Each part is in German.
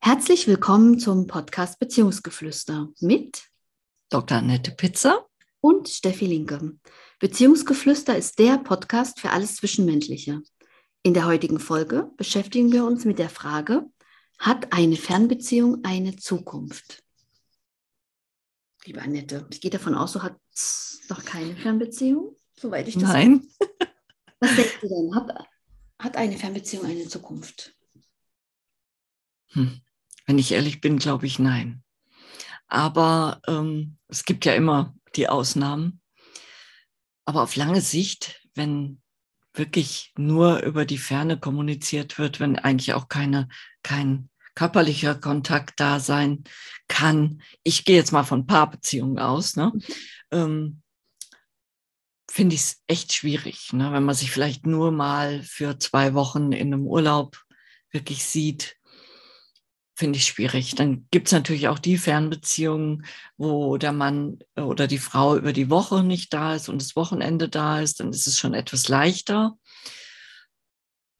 Herzlich willkommen zum Podcast Beziehungsgeflüster mit Dr. Annette Pizza und Steffi Linke. Beziehungsgeflüster ist der Podcast für alles Zwischenmenschliche. In der heutigen Folge beschäftigen wir uns mit der Frage, hat eine Fernbeziehung eine Zukunft? Liebe Annette, ich gehe davon aus, du hast noch keine Fernbeziehung, soweit ich das Nein. Was denkst du denn? Hat, hat eine Fernbeziehung eine Zukunft? Hm. Wenn ich ehrlich bin, glaube ich nein. Aber ähm, es gibt ja immer die Ausnahmen. Aber auf lange Sicht, wenn wirklich nur über die Ferne kommuniziert wird, wenn eigentlich auch keine, kein körperlicher Kontakt da sein kann. Ich gehe jetzt mal von Paarbeziehungen aus, ne? Ähm, finde ich es echt schwierig, ne? wenn man sich vielleicht nur mal für zwei Wochen in einem Urlaub wirklich sieht finde ich schwierig. Dann gibt es natürlich auch die Fernbeziehungen, wo der Mann oder die Frau über die Woche nicht da ist und das Wochenende da ist. Dann ist es schon etwas leichter.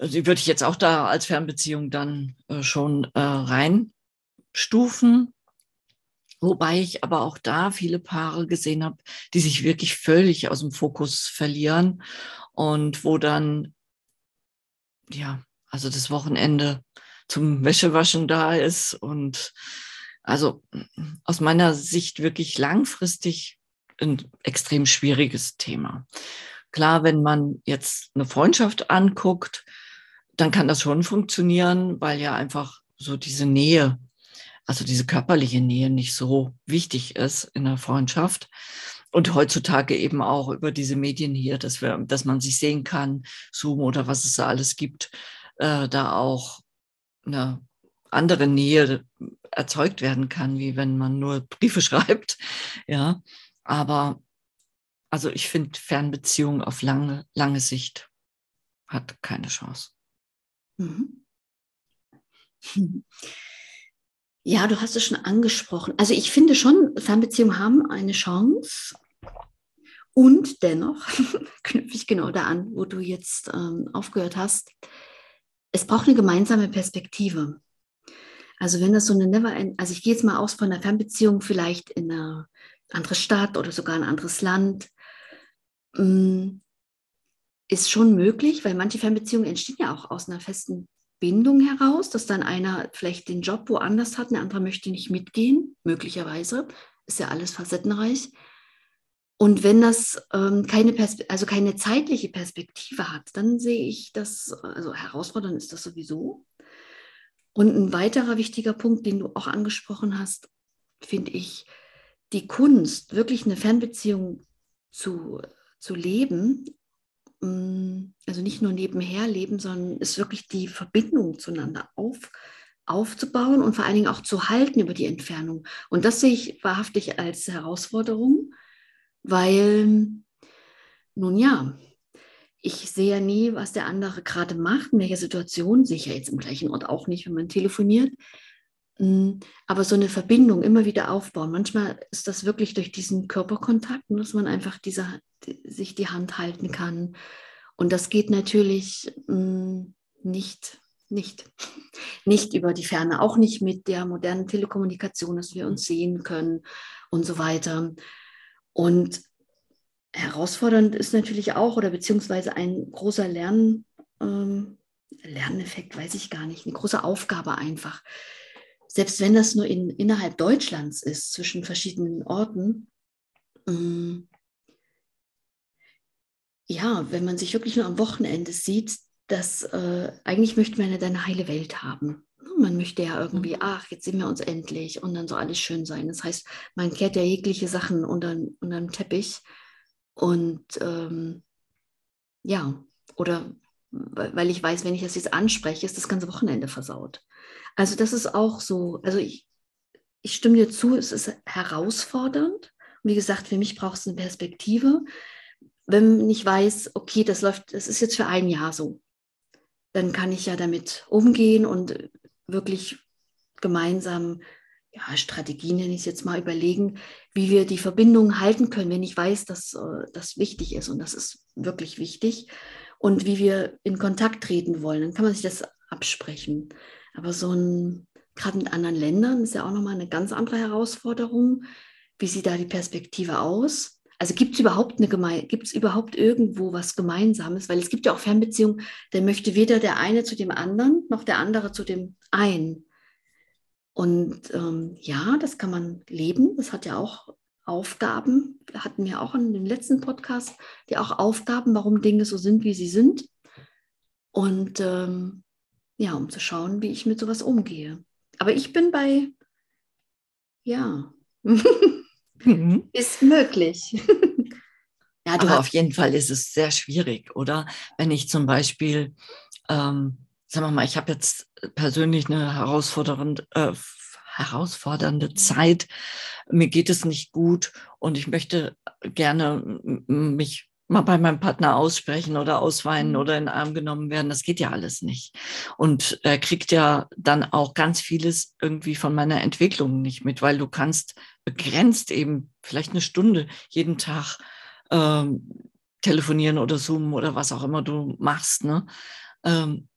Die würde ich jetzt auch da als Fernbeziehung dann äh, schon äh, reinstufen. Wobei ich aber auch da viele Paare gesehen habe, die sich wirklich völlig aus dem Fokus verlieren und wo dann, ja, also das Wochenende zum Wäschewaschen da ist und also aus meiner Sicht wirklich langfristig ein extrem schwieriges Thema. Klar, wenn man jetzt eine Freundschaft anguckt, dann kann das schon funktionieren, weil ja einfach so diese Nähe, also diese körperliche Nähe nicht so wichtig ist in der Freundschaft. Und heutzutage eben auch über diese Medien hier, dass wir, dass man sich sehen kann, Zoom oder was es da alles gibt, äh, da auch eine andere Nähe erzeugt werden kann, wie wenn man nur Briefe schreibt. Ja, aber also ich finde Fernbeziehung auf lange, lange Sicht hat keine Chance. Mhm. Ja, du hast es schon angesprochen. Also ich finde schon, Fernbeziehungen haben eine Chance. Und dennoch knüpfe ich genau da an, wo du jetzt ähm, aufgehört hast es braucht eine gemeinsame Perspektive. Also wenn das so eine Never, also ich gehe jetzt mal aus von einer Fernbeziehung vielleicht in eine andere Stadt oder sogar ein anderes Land, mm, ist schon möglich, weil manche Fernbeziehungen entstehen ja auch aus einer festen Bindung heraus, dass dann einer vielleicht den Job woanders hat, ein anderer möchte nicht mitgehen, möglicherweise, ist ja alles facettenreich. Und wenn das ähm, keine, also keine zeitliche Perspektive hat, dann sehe ich das, also herausfordernd ist das sowieso. Und ein weiterer wichtiger Punkt, den du auch angesprochen hast, finde ich, die Kunst, wirklich eine Fernbeziehung zu, zu leben, mm, also nicht nur nebenher leben, sondern ist wirklich die Verbindung zueinander auf, aufzubauen und vor allen Dingen auch zu halten über die Entfernung. Und das sehe ich wahrhaftig als Herausforderung weil, nun ja, ich sehe ja nie, was der andere gerade macht, in welcher Situation, ja jetzt im gleichen Ort auch nicht, wenn man telefoniert. Mm, aber so eine Verbindung immer wieder aufbauen. Manchmal ist das wirklich durch diesen Körperkontakt, dass man einfach diese, sich die Hand halten kann. Und das geht natürlich mm, nicht, nicht, nicht über die Ferne, auch nicht mit der modernen Telekommunikation, dass wir uns sehen können und so weiter. Und herausfordernd ist natürlich auch, oder beziehungsweise ein großer Lern, ähm, Lerneffekt, weiß ich gar nicht, eine große Aufgabe einfach. Selbst wenn das nur in, innerhalb Deutschlands ist, zwischen verschiedenen Orten, ähm, ja, wenn man sich wirklich nur am Wochenende sieht, dass äh, eigentlich möchte man ja deine heile Welt haben. Man möchte ja irgendwie, mhm. ach, jetzt sehen wir uns endlich und dann soll alles schön sein. Das heißt, man kehrt ja jegliche Sachen unter, unter den Teppich und ähm, ja, oder weil ich weiß, wenn ich das jetzt anspreche, ist das ganze Wochenende versaut. Also das ist auch so, also ich, ich stimme dir zu, es ist herausfordernd. Und wie gesagt, für mich braucht es eine Perspektive. Wenn ich weiß, okay, das läuft, das ist jetzt für ein Jahr so, dann kann ich ja damit umgehen und wirklich gemeinsam ja, Strategien, nenne ich es jetzt mal, überlegen, wie wir die Verbindung halten können, wenn ich weiß, dass äh, das wichtig ist und das ist wirklich wichtig und wie wir in Kontakt treten wollen. Dann kann man sich das absprechen. Aber so ein, gerade mit anderen Ländern ist ja auch nochmal eine ganz andere Herausforderung. Wie sieht da die Perspektive aus? Also gibt es überhaupt eine Geme gibt es überhaupt irgendwo was Gemeinsames? Weil es gibt ja auch Fernbeziehungen, der möchte weder der eine zu dem anderen, noch der andere zu dem einen. Und ähm, ja, das kann man leben. Das hat ja auch Aufgaben. Hatten wir auch in dem letzten Podcast, die auch Aufgaben, warum Dinge so sind, wie sie sind. Und ähm, ja, um zu schauen, wie ich mit sowas umgehe. Aber ich bin bei, ja, mhm. ist möglich. ja, aber auf jeden Fall ist es sehr schwierig, oder? Wenn ich zum Beispiel, ähm, sagen wir mal, ich habe jetzt persönlich eine herausfordernde, äh, herausfordernde Zeit. Mir geht es nicht gut und ich möchte gerne mich mal bei meinem Partner aussprechen oder ausweinen mhm. oder in den Arm genommen werden. Das geht ja alles nicht. Und er kriegt ja dann auch ganz vieles irgendwie von meiner Entwicklung nicht mit, weil du kannst begrenzt eben vielleicht eine Stunde jeden Tag ähm, telefonieren oder zoomen oder was auch immer du machst. Ne? Ähm,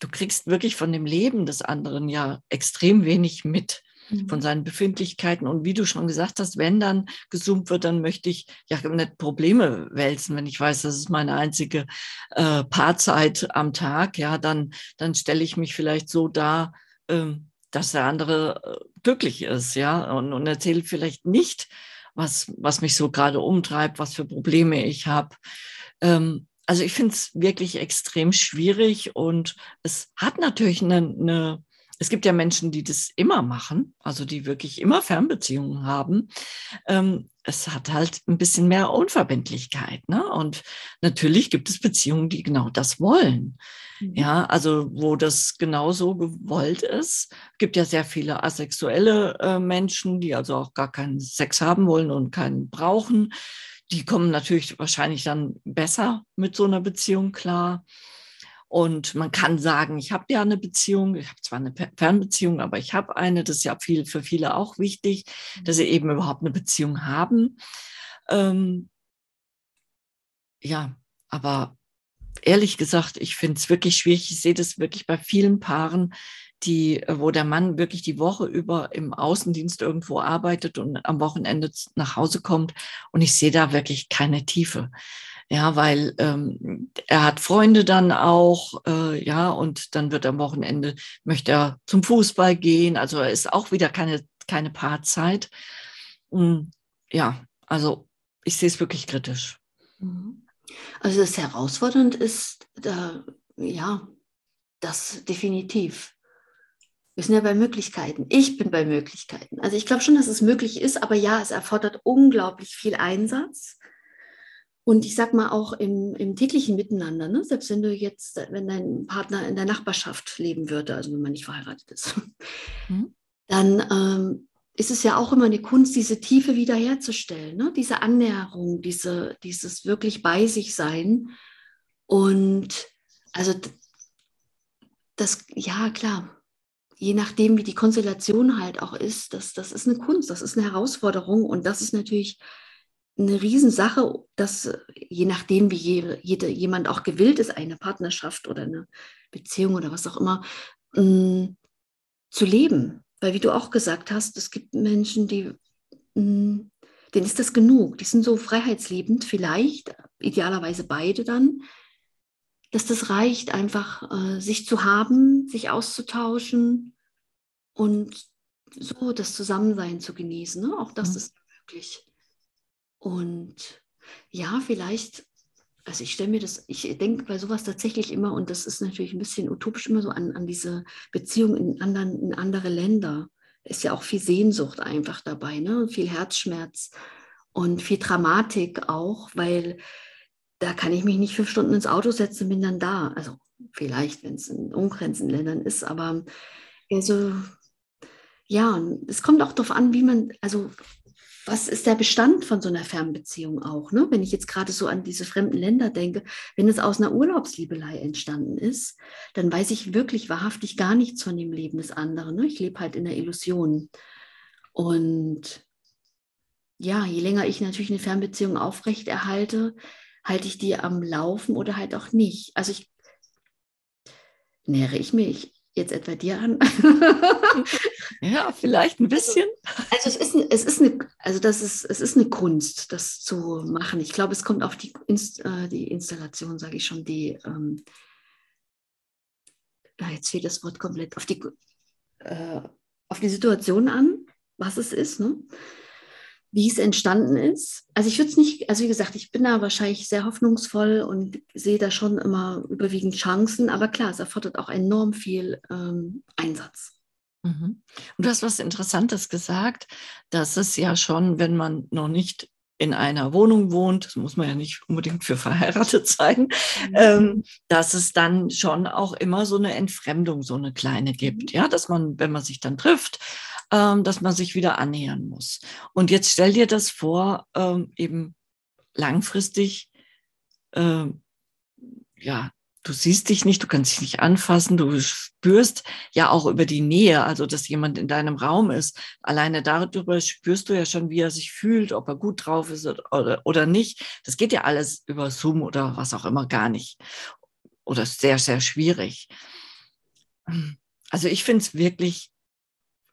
du kriegst wirklich von dem Leben des anderen ja extrem wenig mit von mhm. seinen Befindlichkeiten. Und wie du schon gesagt hast, wenn dann gesummt wird, dann möchte ich ja nicht Probleme wälzen, wenn ich weiß, das ist meine einzige äh, Paarzeit am Tag, ja, dann, dann stelle ich mich vielleicht so dar, äh, dass der andere äh, glücklich ist, ja, und, und erzähle vielleicht nicht, was, was mich so gerade umtreibt, was für Probleme ich habe. Ähm, also ich finde es wirklich extrem schwierig und es hat natürlich eine, eine es gibt ja Menschen, die das immer machen, also die wirklich immer Fernbeziehungen haben. Ähm, es hat halt ein bisschen mehr Unverbindlichkeit. Ne? Und natürlich gibt es Beziehungen, die genau das wollen. Mhm. Ja, also wo das genauso gewollt ist. Es gibt ja sehr viele asexuelle äh, Menschen, die also auch gar keinen Sex haben wollen und keinen brauchen. Die kommen natürlich wahrscheinlich dann besser mit so einer Beziehung klar. Und man kann sagen, ich habe ja eine Beziehung, ich habe zwar eine Fernbeziehung, aber ich habe eine. Das ist ja viel, für viele auch wichtig, dass sie eben überhaupt eine Beziehung haben. Ähm, ja, aber ehrlich gesagt, ich finde es wirklich schwierig. Ich sehe das wirklich bei vielen Paaren, die, wo der Mann wirklich die Woche über im Außendienst irgendwo arbeitet und am Wochenende nach Hause kommt. Und ich sehe da wirklich keine Tiefe. Ja, weil ähm, er hat Freunde dann auch, äh, ja, und dann wird am Wochenende, möchte er zum Fußball gehen. Also er ist auch wieder keine, keine Paarzeit. Und, ja, also ich sehe es wirklich kritisch. Mhm. Also das herausfordernd ist, da, ja, das definitiv. Wir sind ja bei Möglichkeiten. Ich bin bei Möglichkeiten. Also ich glaube schon, dass es möglich ist, aber ja, es erfordert unglaublich viel Einsatz. Und ich sag mal auch im, im täglichen Miteinander, ne? selbst wenn du jetzt, wenn dein Partner in der Nachbarschaft leben würde, also wenn man nicht verheiratet ist, mhm. dann ähm, ist es ja auch immer eine Kunst, diese Tiefe wiederherzustellen, ne? diese Annäherung, diese, dieses wirklich bei sich sein. Und also das, ja klar, je nachdem, wie die Konstellation halt auch ist, das, das ist eine Kunst, das ist eine Herausforderung und das ist natürlich eine Riesensache, dass je nachdem, wie je, jede, jemand auch gewillt ist, eine Partnerschaft oder eine Beziehung oder was auch immer, mh, mm, zu leben. Weil wie du auch gesagt hast, es gibt Menschen, die, mh, mm, denen ist das genug. Die sind so freiheitsliebend, vielleicht, idealerweise beide dann, dass das reicht, einfach äh, sich zu haben, sich auszutauschen und so das Zusammensein zu genießen. Ne? Auch das mhm. ist möglich. Und ja, vielleicht, also ich stelle mir das, ich denke bei sowas tatsächlich immer, und das ist natürlich ein bisschen utopisch immer so an, an diese Beziehung in, anderen, in andere Länder. Ist ja auch viel Sehnsucht einfach dabei, ne? viel Herzschmerz und viel Dramatik auch, weil da kann ich mich nicht fünf Stunden ins Auto setzen bin dann da. Also vielleicht, wenn es in ungrenzenden Ländern ist, aber also ja, es kommt auch darauf an, wie man, also was ist der Bestand von so einer Fernbeziehung auch? Ne? Wenn ich jetzt gerade so an diese fremden Länder denke, wenn es aus einer Urlaubsliebelei entstanden ist, dann weiß ich wirklich wahrhaftig gar nichts von dem Leben des anderen. Ne? Ich lebe halt in der Illusion. Und ja, je länger ich natürlich eine Fernbeziehung aufrechterhalte, halte ich die am Laufen oder halt auch nicht. Also ich nähere ich mich jetzt etwa dir an? ja, vielleicht ein bisschen. Also, also, es ist, es ist eine, also das ist, es ist eine Kunst, das zu machen. Ich glaube, es kommt auf die, Inst, äh, die Installation, sage ich schon, die, ähm, ja, jetzt fehlt das Wort komplett, auf die, äh, auf die Situation an, was es ist. Ne? Wie es entstanden ist. Also ich würde es nicht, also wie gesagt, ich bin da wahrscheinlich sehr hoffnungsvoll und sehe da schon immer überwiegend Chancen, aber klar, es erfordert auch enorm viel ähm, Einsatz. Mhm. Und du hast was Interessantes gesagt, dass es ja schon, wenn man noch nicht in einer Wohnung wohnt, das muss man ja nicht unbedingt für verheiratet sein, mhm. ähm, dass es dann schon auch immer so eine Entfremdung, so eine kleine gibt. Mhm. Ja, dass man, wenn man sich dann trifft, ähm, dass man sich wieder annähern muss. Und jetzt stell dir das vor, ähm, eben langfristig, äh, ja, du siehst dich nicht, du kannst dich nicht anfassen, du spürst ja auch über die Nähe, also dass jemand in deinem Raum ist. Alleine darüber spürst du ja schon, wie er sich fühlt, ob er gut drauf ist oder, oder nicht. Das geht ja alles über Zoom oder was auch immer gar nicht. Oder sehr, sehr schwierig. Also ich finde es wirklich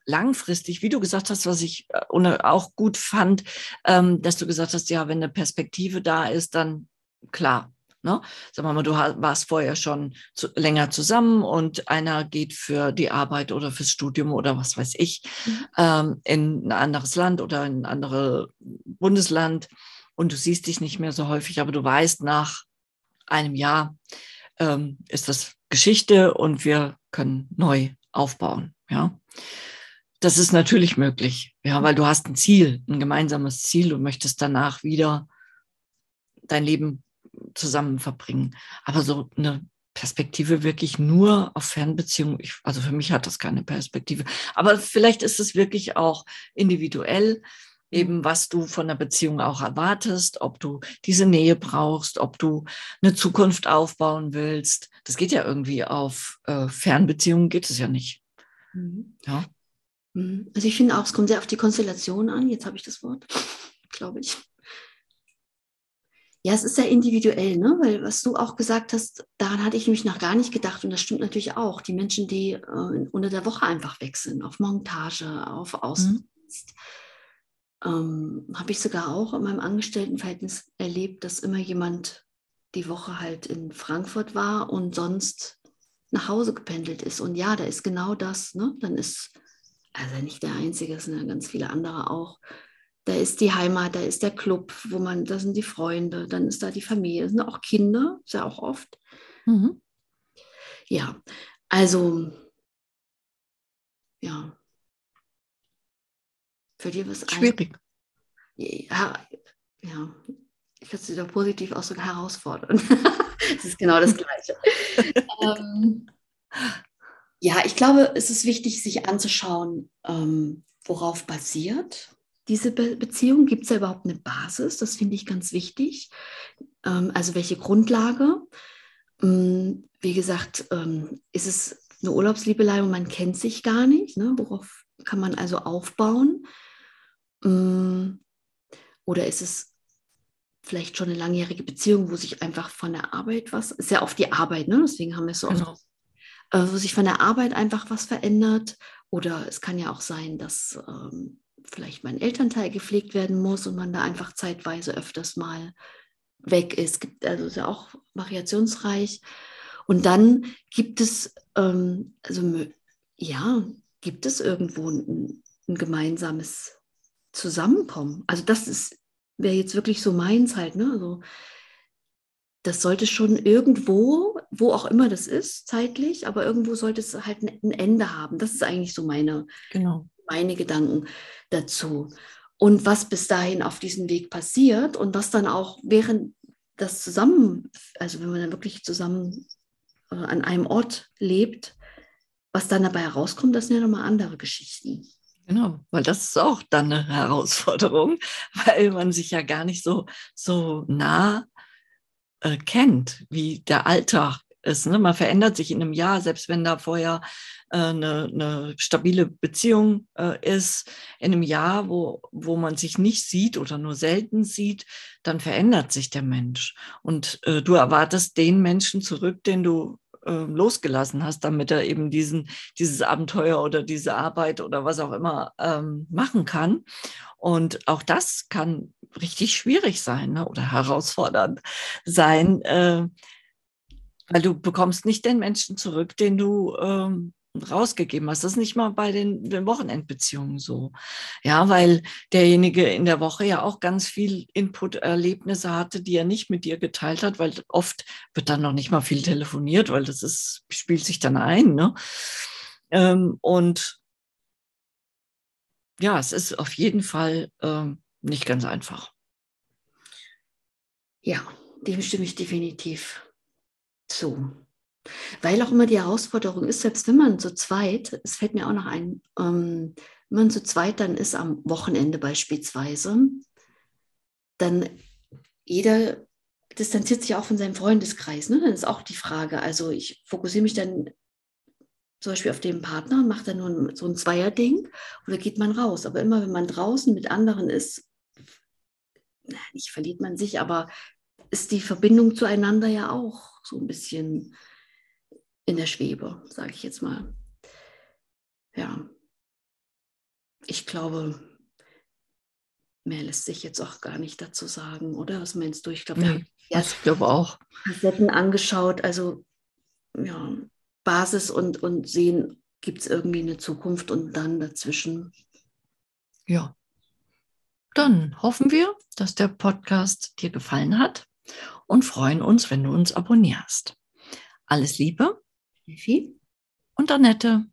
langfristig, wie du gesagt hast, was ich äh, auch gut fand, ähm, dass du gesagt hast, ja, wenn eine Perspektive da ist, dann klar. Ne? Sag mal, du warst vorher schon länger zusammen und einer geht für die Arbeit oder fürs Studium oder was weiß ich mhm. ähm, in ein anderes Land oder in ein anderes Bundesland und du siehst dich nicht mehr so häufig, aber du weißt, nach einem Jahr ähm, ist das Geschichte und wir können neu aufbauen. Ja. Das ist natürlich möglich, ja, weil du hast ein Ziel, ein gemeinsames Ziel und möchtest danach wieder dein Leben zusammen verbringen. Aber so eine Perspektive wirklich nur auf Fernbeziehungen, ich, also für mich hat das keine Perspektive. Aber vielleicht ist es wirklich auch individuell, eben was du von der Beziehung auch erwartest, ob du diese Nähe brauchst, ob du eine Zukunft aufbauen willst. Das geht ja irgendwie auf äh, Fernbeziehungen, geht es ja nicht. Mhm. Ja. Mhm. Also ich finde auch, es kommt sehr auf die Konstellation an. Jetzt habe ich das Wort, glaube ich. Ja, es ist sehr individuell, ne? weil was du auch gesagt hast, daran hatte ich nämlich noch gar nicht gedacht und das stimmt natürlich auch. Die Menschen, die äh, unter der Woche einfach wechseln, auf Montage, auf Außendienst, mhm. ähm, habe ich sogar auch in meinem Angestelltenverhältnis erlebt, dass immer jemand die Woche halt in Frankfurt war und sonst nach Hause gependelt ist. Und ja, da ist genau das. Ne? Dann ist also nicht der einzige, es sind ja ganz viele andere auch. Da ist die Heimat, da ist der Club, wo man, da sind die Freunde, dann ist da die Familie, das sind auch Kinder, ist ja auch oft. Mhm. Ja, also, ja. Für dich was Schwierig. Ja, ja, ich würde es wieder positiv ausdrücken, herausfordernd. das ist genau das Gleiche. ähm, ja, ich glaube, es ist wichtig, sich anzuschauen, ähm, worauf basiert diese Be Beziehung. Gibt es da überhaupt eine Basis? Das finde ich ganz wichtig. Ähm, also welche Grundlage? Ähm, wie gesagt, ähm, ist es eine Urlaubsliebelei und man kennt sich gar nicht? Ne? Worauf kann man also aufbauen? Ähm, oder ist es vielleicht schon eine langjährige Beziehung, wo sich einfach von der Arbeit was, ist ja oft die Arbeit, ne? deswegen haben wir es so genau. oft äh, wo sich von der Arbeit einfach was verändert. Oder es kann ja auch sein, dass ähm, vielleicht mein Elternteil gepflegt werden muss und man da einfach zeitweise öfters mal weg ist. Also ist ja auch variationsreich. Und dann gibt es, ähm, also ja, gibt es irgendwo ein, ein gemeinsames Zusammenkommen. Also das wäre jetzt wirklich so meins halt, ne? Also das sollte schon irgendwo, wo auch immer das ist, zeitlich, aber irgendwo sollte es halt ein Ende haben. Das ist eigentlich so meine, genau. meine Gedanken dazu. Und was bis dahin auf diesem Weg passiert und was dann auch während das zusammen, also wenn man dann wirklich zusammen äh, an einem Ort lebt, was dann dabei herauskommt, das sind ja nochmal andere Geschichten. Genau, weil das ist auch dann eine Herausforderung, weil man sich ja gar nicht so, so nah äh, kennt, wie der Alltag ist. Ne? Man verändert sich in einem Jahr, selbst wenn da vorher äh, eine, eine stabile Beziehung äh, ist, in einem Jahr, wo, wo man sich nicht sieht oder nur selten sieht, dann verändert sich der Mensch. Und äh, du erwartest den Menschen zurück, den du äh, losgelassen hast, damit er eben diesen, dieses Abenteuer oder diese Arbeit oder was auch immer ähm, machen kann. Und auch das kann richtig schwierig sein ne? oder herausfordernd sein, äh, weil du bekommst nicht den Menschen zurück, den du ähm, rausgegeben hast. Das ist nicht mal bei den, den, Wochenendbeziehungen so. Ja, weil derjenige in der Woche ja auch ganz viel Input-Erlebnisse hatte, die er nicht mit dir geteilt hat, weil oft wird dann noch nicht mal viel telefoniert, weil das ist, spielt sich dann ein. Ne? Ähm, und ja, es ist auf jeden Fall ähm, nicht ganz einfach. Ja, dem stimme ich definitiv zu. Weil auch immer die Herausforderung ist, selbst wenn man zu zweit, es fällt mir auch noch ein, ähm, wenn man zu zweit dann ist am Wochenende beispielsweise, dann jeder distanziert sich auch von seinem Freundeskreis. Ne? Dann ist auch die Frage, also ich fokussiere mich dann zum Beispiel auf den Partner und mache dann nur so ein Zweierding oder geht man raus. Aber immer wenn man draußen mit anderen ist, nicht verliert man sich, aber ist die Verbindung zueinander ja auch so ein bisschen in der Schwebe, sage ich jetzt mal. Ja, ich glaube, mehr lässt sich jetzt auch gar nicht dazu sagen, oder? Was meinst du? Ich glaube, nee, ich glaube auch. Kassetten angeschaut, also ja, Basis und, und sehen, gibt es irgendwie eine Zukunft und dann dazwischen. Ja. Dann hoffen wir, dass der Podcast dir gefallen hat und freuen uns, wenn du uns abonnierst. Alles Liebe Steffi und Annette.